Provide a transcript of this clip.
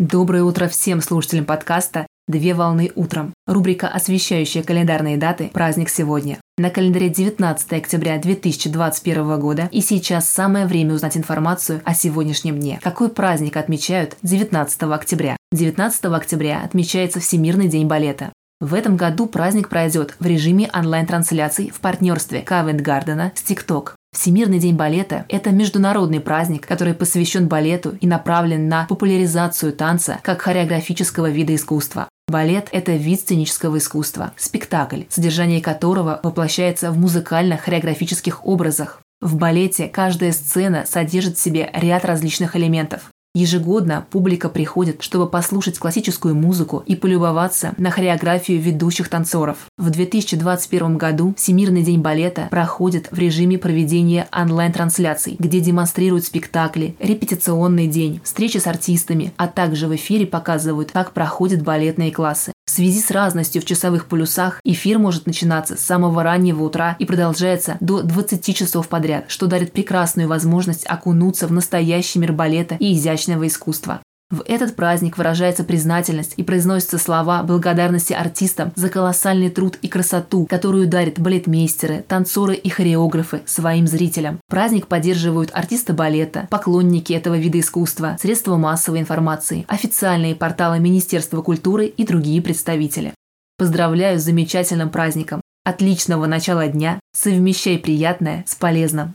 Доброе утро всем слушателям подкаста «Две волны утром». Рубрика, освещающая календарные даты «Праздник сегодня». На календаре 19 октября 2021 года и сейчас самое время узнать информацию о сегодняшнем дне. Какой праздник отмечают 19 октября? 19 октября отмечается Всемирный день балета. В этом году праздник пройдет в режиме онлайн-трансляций в партнерстве Кавент Гардена с TikTok. Всемирный день балета – это международный праздник, который посвящен балету и направлен на популяризацию танца как хореографического вида искусства. Балет – это вид сценического искусства, спектакль, содержание которого воплощается в музыкально-хореографических образах. В балете каждая сцена содержит в себе ряд различных элементов. Ежегодно публика приходит, чтобы послушать классическую музыку и полюбоваться на хореографию ведущих танцоров. В 2021 году Всемирный день балета проходит в режиме проведения онлайн-трансляций, где демонстрируют спектакли, репетиционный день, встречи с артистами, а также в эфире показывают, как проходят балетные классы. В связи с разностью в часовых полюсах эфир может начинаться с самого раннего утра и продолжается до 20 часов подряд, что дарит прекрасную возможность окунуться в настоящий мир балета и изящного искусства. В этот праздник выражается признательность и произносятся слова благодарности артистам за колоссальный труд и красоту, которую дарят балетмейстеры, танцоры и хореографы своим зрителям. Праздник поддерживают артисты балета, поклонники этого вида искусства, средства массовой информации, официальные порталы Министерства культуры и другие представители. Поздравляю с замечательным праздником! Отличного начала дня! Совмещай приятное с полезным!